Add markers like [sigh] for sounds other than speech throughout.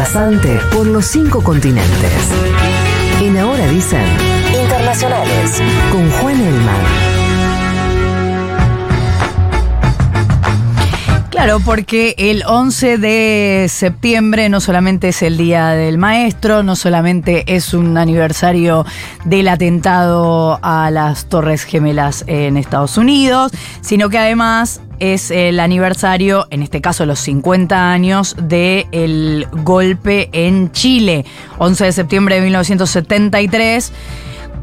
Rasante por los cinco continentes. En Ahora dicen Internacionales con Juan Elman. Claro, porque el 11 de septiembre no solamente es el Día del Maestro, no solamente es un aniversario del atentado a las Torres Gemelas en Estados Unidos, sino que además es el aniversario, en este caso los 50 años, del golpe en Chile, 11 de septiembre de 1973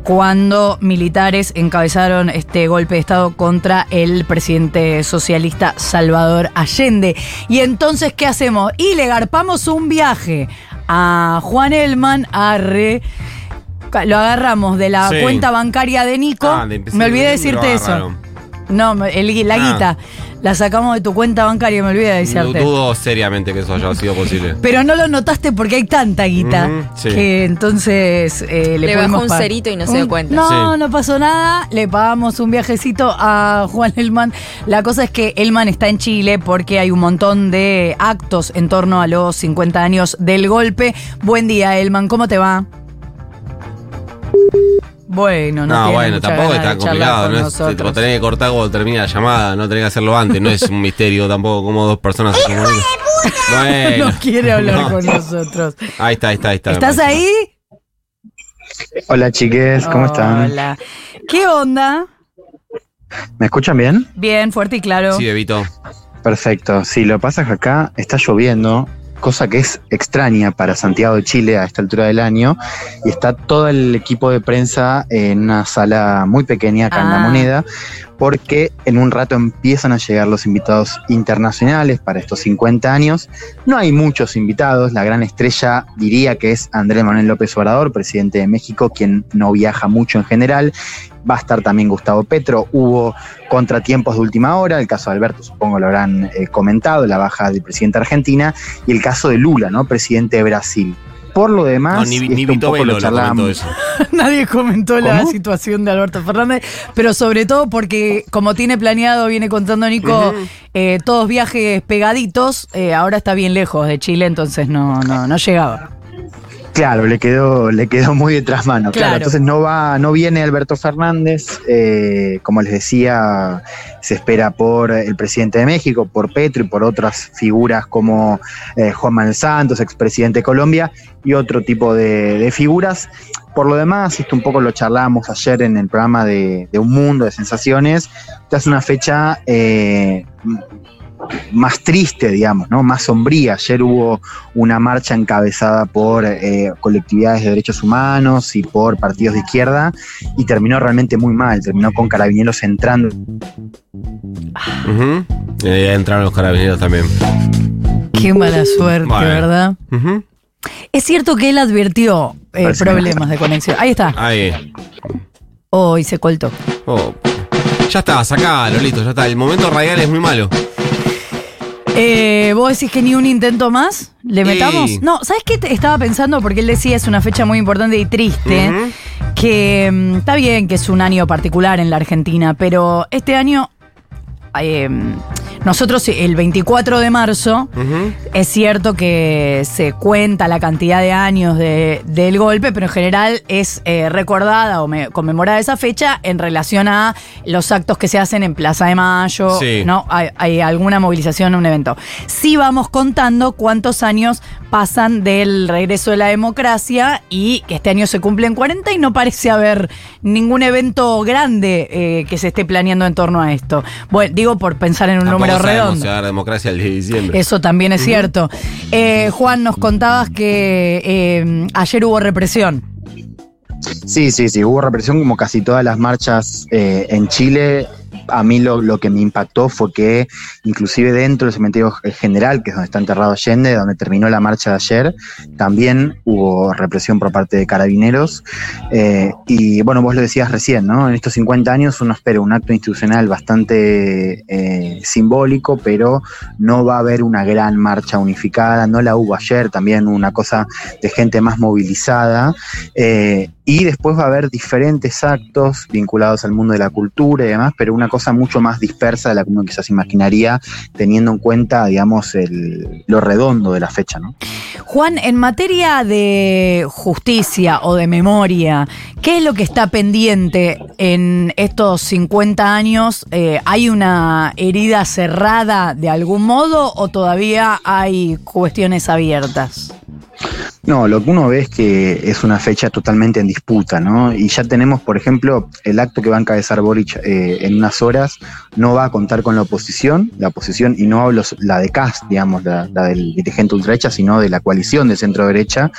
cuando militares encabezaron este golpe de Estado contra el presidente socialista Salvador Allende. Y entonces, ¿qué hacemos? Y le garpamos un viaje a Juan Elman, a re lo agarramos de la cuenta bancaria de Nico. Ah, me olvidé decirte eso. No, la ah. guita. La sacamos de tu cuenta bancaria, me olvidé de decirte. Dudo seriamente que eso haya sido posible. Pero no lo notaste porque hay tanta guita que entonces eh, le, le bajó un cerito y no se dio cuenta. No, no pasó nada. Le pagamos un viajecito a Juan Elman. La cosa es que Elman está en Chile porque hay un montón de actos en torno a los 50 años del golpe. Buen día, Elman. ¿Cómo te va? Bueno, no. No, bueno, tampoco está complicado. No es, vos tenés que cortar cuando termina la llamada, no tenés que hacerlo antes. No es un misterio tampoco como dos personas se comunican. [laughs] Bueno, no quiere hablar con nosotros. Ahí está, ahí está, ahí está. ¿Estás ahí? Hola chiques, ¿cómo están? Hola. ¿Qué onda? ¿Me escuchan bien? Bien, fuerte y claro. Sí, Evito. Perfecto. Sí, lo que pasa es que acá está lloviendo cosa que es extraña para Santiago de Chile a esta altura del año, y está todo el equipo de prensa en una sala muy pequeña acá en La ah. Moneda, porque en un rato empiezan a llegar los invitados internacionales para estos 50 años. No hay muchos invitados, la gran estrella diría que es Andrés Manuel López Obrador, presidente de México, quien no viaja mucho en general. Va a estar también Gustavo Petro. Hubo contratiempos de última hora, el caso de Alberto supongo lo habrán eh, comentado, la baja del presidente de Argentina, y el caso de Lula, ¿no? presidente de Brasil. Por lo demás, ni, ni Vito Velo lo comentó eso. [laughs] Nadie comentó la situación de Alberto Fernández, pero sobre todo porque, como tiene planeado, viene contando Nico, eh, todos viajes pegaditos, eh, ahora está bien lejos de Chile, entonces no, no, no llegaba. Claro, le quedó, le quedó muy detrás mano. Claro. entonces no va, no viene Alberto Fernández. Eh, como les decía, se espera por el presidente de México, por Petro y por otras figuras como eh, Juan Manuel Santos, expresidente de Colombia, y otro tipo de, figuras. Por lo demás, esto un poco lo charlamos ayer en el programa de, Un Mundo de Sensaciones. Esta es una fecha eh, más triste, digamos, ¿no? más sombría. Ayer hubo una marcha encabezada por eh, colectividades de derechos humanos y por partidos de izquierda y terminó realmente muy mal, terminó con carabineros entrando. entraron los carabineros también. Qué mala suerte, ¿verdad? Es cierto que él advirtió eh, problemas de conexión. Ahí está. Ahí. Oh, y se coltó. Oh. Ya está, sacalo, listo, ya está. El momento radial es muy malo. Eh, ¿Vos decís que ni un intento más le metamos? No, ¿sabes qué estaba pensando? Porque él decía es una fecha muy importante y triste. Que mm, está bien que es un año particular en la Argentina, pero este año eh, nosotros el 24 de marzo es cierto que se cuenta la cantidad de años del golpe, pero en general es eh, recordada o conmemorada esa fecha en relación a los actos que se hacen en Plaza de Mayo, ¿no? Hay, hay, alguna movilización, un evento. Sí vamos contando cuántos años pasan del regreso de la democracia y que este año se cumplen 40 y no parece haber ningún evento grande eh, que se esté planeando en torno a esto. Bueno, digo por pensar en un número redondo. Se democracia el 10 de diciembre. Eso también es cierto. Eh, Juan, nos contabas que eh, ayer hubo represión. Sí, sí, sí, hubo represión como casi todas las marchas en Chile a mí lo, que me impactó fue que inclusive dentro del cementerio general, que es donde está enterrado Allende, donde terminó la marcha de ayer, también hubo represión por parte de carabineros. Eh, y bueno, vos lo decías recién, ¿no? En estos 50 años uno espera un acto institucional bastante eh, simbólico, pero no va a haber una gran marcha unificada, no la hubo ayer, también una cosa de gente más movilizada. Eh, y después va a haber diferentes actos vinculados al mundo de la cultura y demás, pero una cosa mucho más dispersa de la que uno quizás imaginaría, teniendo en cuenta, digamos, el, lo redondo de la fecha, ¿no? Juan, en materia de justicia o de memoria, ¿qué es lo que está pendiente en estos 50 años? Eh, ¿Hay una herida cerrada de algún modo o todavía hay cuestiones abiertas? No, lo que uno ve es que es una fecha totalmente en disputa, ¿no? Y ya tenemos, por ejemplo, el acto que va a encabezar Boric eh, en unas horas, no va a contar con la oposición, la oposición, y no hablo la de CAS, digamos, la, del dirigente ultraderecha, sino de la coalición de centro derecha,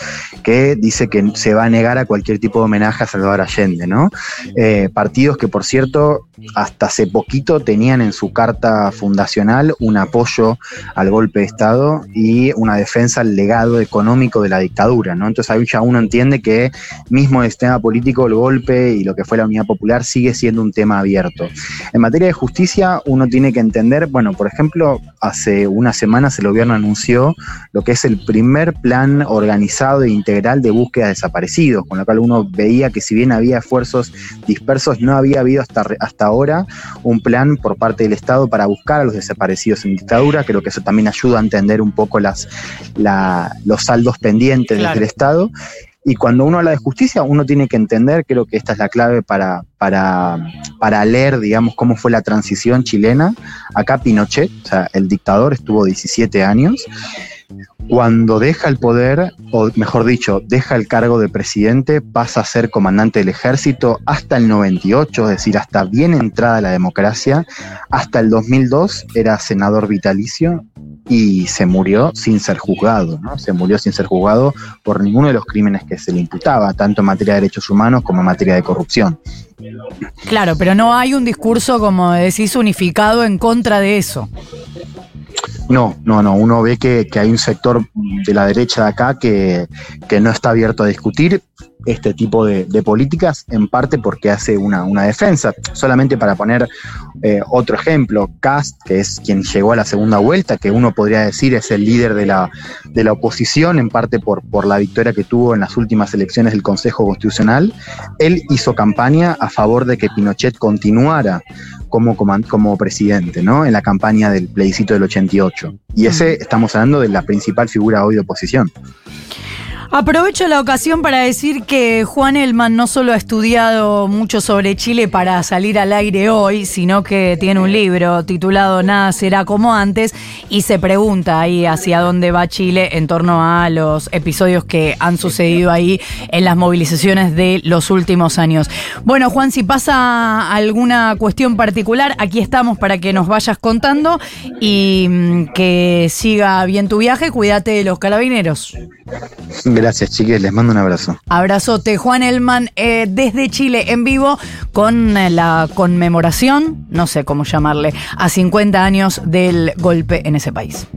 que dice que se va a negar a cualquier tipo de homenaje a Salvador Allende, ¿no? Eh, partidos que, por cierto, hasta hace poquito tenían en su carta fundacional un apoyo al golpe de Estado y una defensa al legado económico de la dictadura ¿no? Entonces ahí ya uno entiende que mismo el sistema político, el golpe y lo que fue la unidad popular sigue siendo un tema abierto. En materia de justicia, uno tiene que entender, bueno, por ejemplo, hace unas semanas el gobierno anunció lo que es el primer plan organizado e integral de búsqueda de desaparecidos, con lo cual uno veía que si bien había esfuerzos dispersos, no había habido hasta, hasta ahora un plan por parte del Estado para buscar a los desaparecidos en dictadura. Creo que eso también ayuda a entender un poco las, los saldos pendientes desde el Estado. Y cuando uno habla de justicia, uno tiene que entender, creo que esta es la clave para, para, para leer, digamos, cómo fue la transición chilena. Acá Pinochet, o sea, el dictador estuvo 17 años. Cuando deja el poder, o mejor dicho, deja el cargo de presidente, pasa a ser comandante del ejército hasta el 98, es decir, hasta bien entrada la democracia. Hasta el 2002 era senador vitalicio y se murió sin ser juzgado, ¿no? Se murió sin ser juzgado por ninguno de los crímenes que se le imputaba, tanto en materia de derechos humanos como en materia de corrupción. Claro, pero no hay un discurso, como decís, unificado en contra de eso. No, no, no. Uno ve que, hay un sector de la derecha de acá que, que no está abierto a discutir este tipo de, políticas, en parte porque hace una, una defensa. Solamente para poner eh, otro ejemplo, Cast, que es quien llegó a la segunda vuelta, que uno podría decir es el líder de la, de la oposición, en parte por, por la victoria que tuvo en las últimas elecciones del Consejo Constitucional, él hizo campaña a favor de que Pinochet continuara como, como, presidente, ¿no? En la campaña del plebiscito del 88. Y ese, estamos hablando de la principal figura hoy de oposición. Aprovecho la ocasión para decir que Juan Elman no solo ha estudiado mucho sobre Chile para salir al aire hoy, sino que tiene un libro titulado Nada será como antes y se pregunta ahí hacia dónde va Chile en torno a los episodios que han sucedido ahí en las movilizaciones de los últimos años. Bueno, Juan, si pasa alguna cuestión particular, aquí estamos para que nos vayas contando y mm, que siga bien tu viaje. Cuídate de los carabineros. Gracias, chiques. Les mando un abrazo. Abrazote. Juan Elman, eh, desde Chile, en vivo, con eh, la conmemoración, no sé cómo llamarle, a 50 años del golpe en ese país.